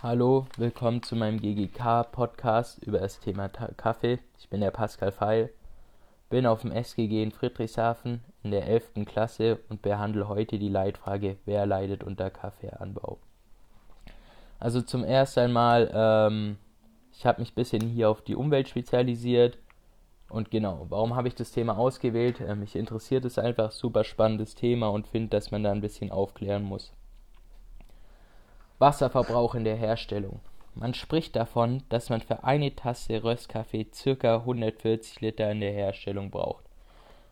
Hallo, willkommen zu meinem GGK-Podcast über das Thema Ta Kaffee. Ich bin der Pascal Feil, bin auf dem SGG in Friedrichshafen in der 11. Klasse und behandle heute die Leitfrage, wer leidet unter Kaffeeanbau. Also zum ersten einmal, ähm, ich habe mich ein bisschen hier auf die Umwelt spezialisiert. Und genau, warum habe ich das Thema ausgewählt? Ähm, mich interessiert es einfach, super spannendes Thema und finde, dass man da ein bisschen aufklären muss. Wasserverbrauch in der Herstellung. Man spricht davon, dass man für eine Tasse Röstkaffee ca. 140 Liter in der Herstellung braucht.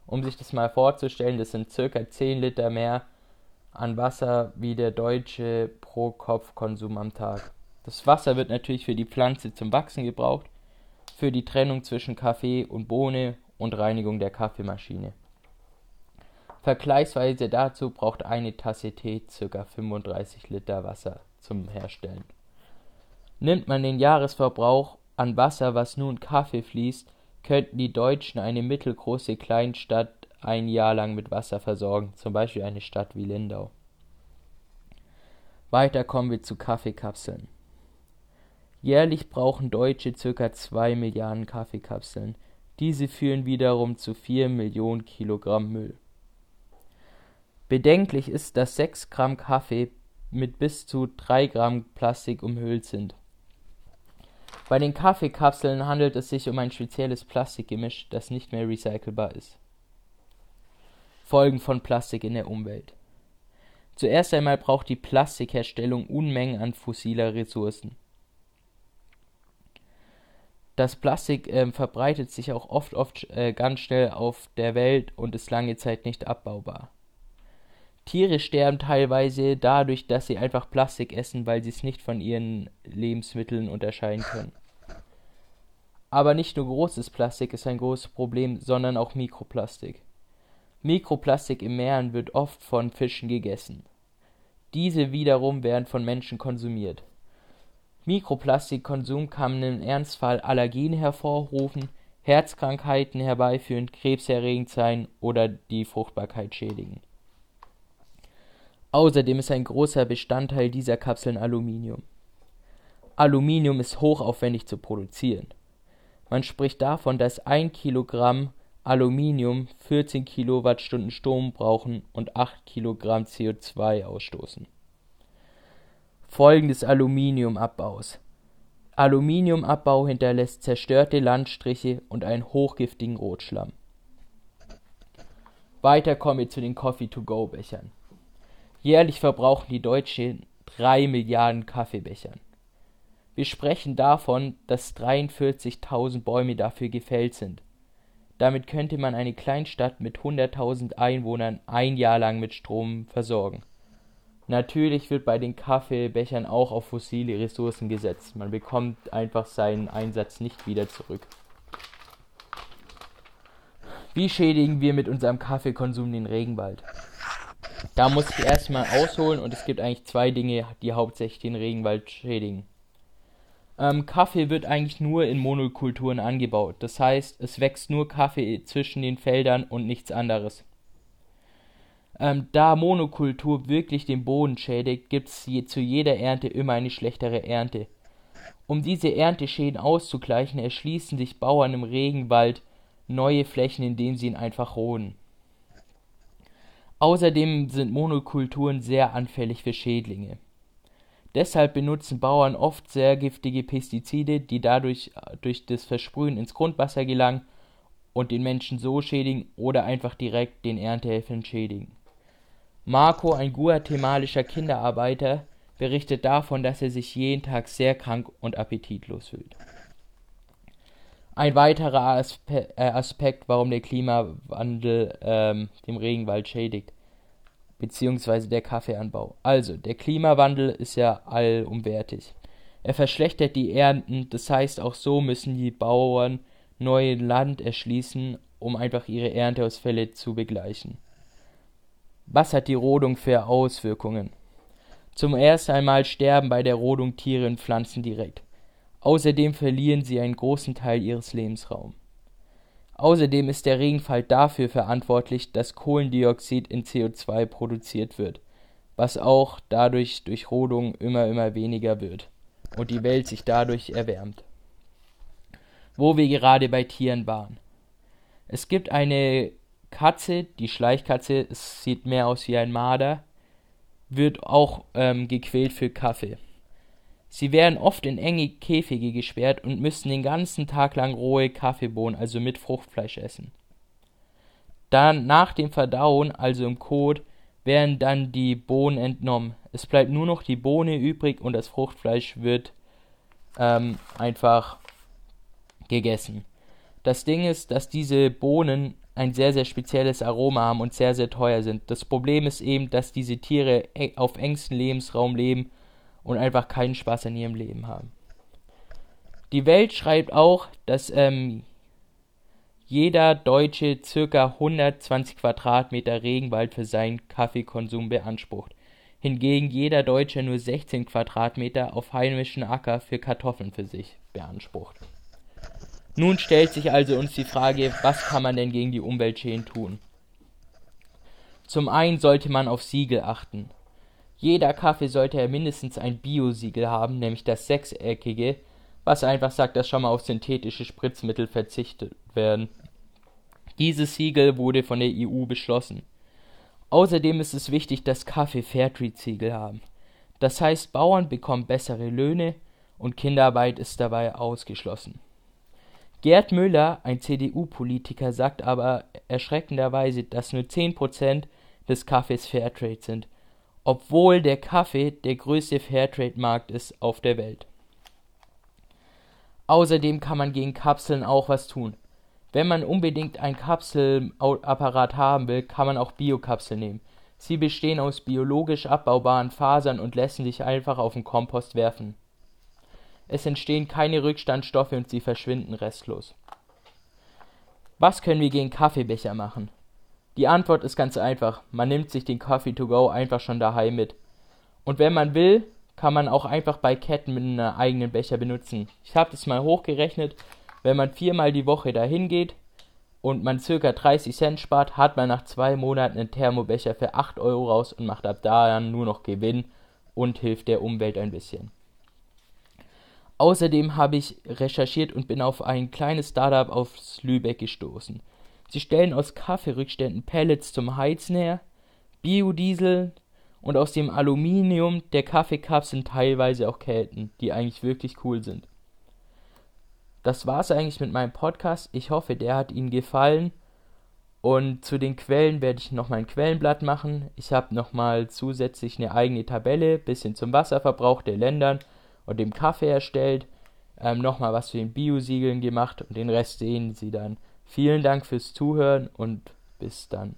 Um sich das mal vorzustellen, das sind ca. 10 Liter mehr an Wasser wie der deutsche Pro-Kopf-Konsum am Tag. Das Wasser wird natürlich für die Pflanze zum Wachsen gebraucht, für die Trennung zwischen Kaffee und Bohne und Reinigung der Kaffeemaschine. Vergleichsweise dazu braucht eine Tasse Tee ca. 35 Liter Wasser zum Herstellen. Nimmt man den Jahresverbrauch an Wasser, was nun Kaffee fließt, könnten die Deutschen eine mittelgroße Kleinstadt ein Jahr lang mit Wasser versorgen, zum Beispiel eine Stadt wie Lindau. Weiter kommen wir zu Kaffeekapseln. Jährlich brauchen Deutsche ca. 2 Milliarden Kaffeekapseln. Diese führen wiederum zu 4 Millionen Kilogramm Müll. Bedenklich ist, dass 6 Gramm Kaffee mit bis zu 3 Gramm Plastik umhüllt sind. Bei den Kaffeekapseln handelt es sich um ein spezielles Plastikgemisch, das nicht mehr recycelbar ist. Folgen von Plastik in der Umwelt. Zuerst einmal braucht die Plastikherstellung Unmengen an fossiler Ressourcen. Das Plastik äh, verbreitet sich auch oft, oft äh, ganz schnell auf der Welt und ist lange Zeit nicht abbaubar. Tiere sterben teilweise dadurch, dass sie einfach Plastik essen, weil sie es nicht von ihren Lebensmitteln unterscheiden können. Aber nicht nur großes Plastik ist ein großes Problem, sondern auch Mikroplastik. Mikroplastik im Meeren wird oft von Fischen gegessen. Diese wiederum werden von Menschen konsumiert. Mikroplastikkonsum kann im Ernstfall Allergien hervorrufen, Herzkrankheiten herbeiführen, krebserregend sein oder die Fruchtbarkeit schädigen. Außerdem ist ein großer Bestandteil dieser Kapseln Aluminium. Aluminium ist hochaufwendig zu produzieren. Man spricht davon, dass ein Kilogramm Aluminium 14 Kilowattstunden Strom brauchen und 8 Kilogramm CO2 ausstoßen. Folgen des Aluminiumabbaus Aluminiumabbau hinterlässt zerstörte Landstriche und einen hochgiftigen Rotschlamm. Weiter kommen wir zu den Coffee-to-go-Bechern. Jährlich verbrauchen die Deutschen 3 Milliarden Kaffeebechern. Wir sprechen davon, dass 43.000 Bäume dafür gefällt sind. Damit könnte man eine Kleinstadt mit 100.000 Einwohnern ein Jahr lang mit Strom versorgen. Natürlich wird bei den Kaffeebechern auch auf fossile Ressourcen gesetzt. Man bekommt einfach seinen Einsatz nicht wieder zurück. Wie schädigen wir mit unserem Kaffeekonsum den Regenwald? Da muss ich erstmal ausholen und es gibt eigentlich zwei Dinge, die hauptsächlich den Regenwald schädigen. Ähm, Kaffee wird eigentlich nur in Monokulturen angebaut. Das heißt, es wächst nur Kaffee zwischen den Feldern und nichts anderes. Ähm, da Monokultur wirklich den Boden schädigt, gibt es je, zu jeder Ernte immer eine schlechtere Ernte. Um diese Ernteschäden auszugleichen, erschließen sich Bauern im Regenwald neue Flächen, indem sie ihn einfach roden. Außerdem sind Monokulturen sehr anfällig für Schädlinge. Deshalb benutzen Bauern oft sehr giftige Pestizide, die dadurch durch das Versprühen ins Grundwasser gelangen und den Menschen so schädigen oder einfach direkt den Erntehelfern schädigen. Marco, ein guatemalischer Kinderarbeiter, berichtet davon, dass er sich jeden Tag sehr krank und appetitlos fühlt. Ein weiterer Aspe äh, Aspekt, warum der Klimawandel ähm, dem Regenwald schädigt, beziehungsweise der Kaffeeanbau. Also, der Klimawandel ist ja allumwertig. Er verschlechtert die Ernten, das heißt, auch so müssen die Bauern neue Land erschließen, um einfach ihre Ernteausfälle zu begleichen. Was hat die Rodung für Auswirkungen? Zum ersten einmal sterben bei der Rodung Tiere und Pflanzen direkt. Außerdem verlieren sie einen großen Teil ihres Lebensraums. Außerdem ist der Regenfall dafür verantwortlich, dass Kohlendioxid in CO2 produziert wird, was auch dadurch durch Rodung immer immer weniger wird. und die Welt sich dadurch erwärmt. Wo wir gerade bei Tieren waren. Es gibt eine Katze, die Schleichkatze, es sieht mehr aus wie ein Marder, wird auch ähm, gequält für Kaffee. Sie werden oft in enge Käfige gesperrt und müssen den ganzen Tag lang rohe Kaffeebohnen, also mit Fruchtfleisch, essen. Dann nach dem Verdauen, also im Kot, werden dann die Bohnen entnommen. Es bleibt nur noch die Bohne übrig und das Fruchtfleisch wird ähm, einfach gegessen. Das Ding ist, dass diese Bohnen ein sehr, sehr spezielles Aroma haben und sehr, sehr teuer sind. Das Problem ist eben, dass diese Tiere e, auf engstem Lebensraum leben und einfach keinen Spaß in ihrem Leben haben. Die Welt schreibt auch, dass ähm, jeder Deutsche ca. 120 Quadratmeter Regenwald für seinen Kaffeekonsum beansprucht. Hingegen jeder Deutsche nur 16 Quadratmeter auf heimischen Acker für Kartoffeln für sich beansprucht. Nun stellt sich also uns die Frage, was kann man denn gegen die Umweltschäden tun? Zum einen sollte man auf Siegel achten. Jeder Kaffee sollte mindestens ein Bio-Siegel haben, nämlich das sechseckige, was einfach sagt, dass schon mal auf synthetische Spritzmittel verzichtet werden. Dieses Siegel wurde von der EU beschlossen. Außerdem ist es wichtig, dass Kaffee Fairtrade-Siegel haben. Das heißt, Bauern bekommen bessere Löhne und Kinderarbeit ist dabei ausgeschlossen. Gerd Müller, ein CDU-Politiker, sagt aber erschreckenderweise, dass nur 10% des Kaffees Fairtrade sind, obwohl der Kaffee der größte Fairtrade-Markt ist auf der Welt. Außerdem kann man gegen Kapseln auch was tun. Wenn man unbedingt ein Kapselapparat haben will, kann man auch Biokapseln nehmen. Sie bestehen aus biologisch abbaubaren Fasern und lassen sich einfach auf den Kompost werfen. Es entstehen keine Rückstandstoffe und sie verschwinden restlos. Was können wir gegen Kaffeebecher machen? Die Antwort ist ganz einfach. Man nimmt sich den Coffee to go einfach schon daheim mit. Und wenn man will, kann man auch einfach bei Ketten mit einem eigenen Becher benutzen. Ich habe das mal hochgerechnet. Wenn man viermal die Woche dahin geht und man circa 30 Cent spart, hat man nach zwei Monaten einen Thermobecher für 8 Euro raus und macht ab da dann nur noch Gewinn und hilft der Umwelt ein bisschen. Außerdem habe ich recherchiert und bin auf ein kleines Startup aus Lübeck gestoßen. Sie stellen aus Kaffeerückständen Pellets zum Heizen her, Biodiesel und aus dem Aluminium der Kaffeekapseln teilweise auch Kelten, die eigentlich wirklich cool sind. Das war's eigentlich mit meinem Podcast. Ich hoffe, der hat Ihnen gefallen. Und zu den Quellen werde ich noch mein Quellenblatt machen. Ich habe nochmal zusätzlich eine eigene Tabelle, bisschen zum Wasserverbrauch der Ländern und dem Kaffee erstellt, ähm, nochmal was zu den Biosiegeln gemacht und den Rest sehen Sie dann. Vielen Dank fürs Zuhören und bis dann.